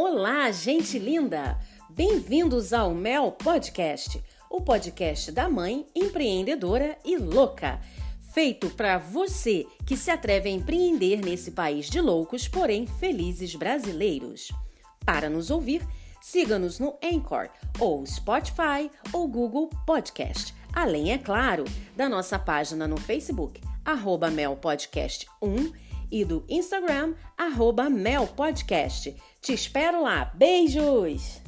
Olá, gente linda! Bem-vindos ao Mel Podcast, o podcast da mãe empreendedora e louca. Feito para você que se atreve a empreender nesse país de loucos, porém felizes brasileiros. Para nos ouvir, siga-nos no Anchor, ou Spotify, ou Google Podcast. Além, é claro, da nossa página no Facebook, arroba melpodcast1 e do Instagram, arroba melpodcast. Te espero lá. Beijos!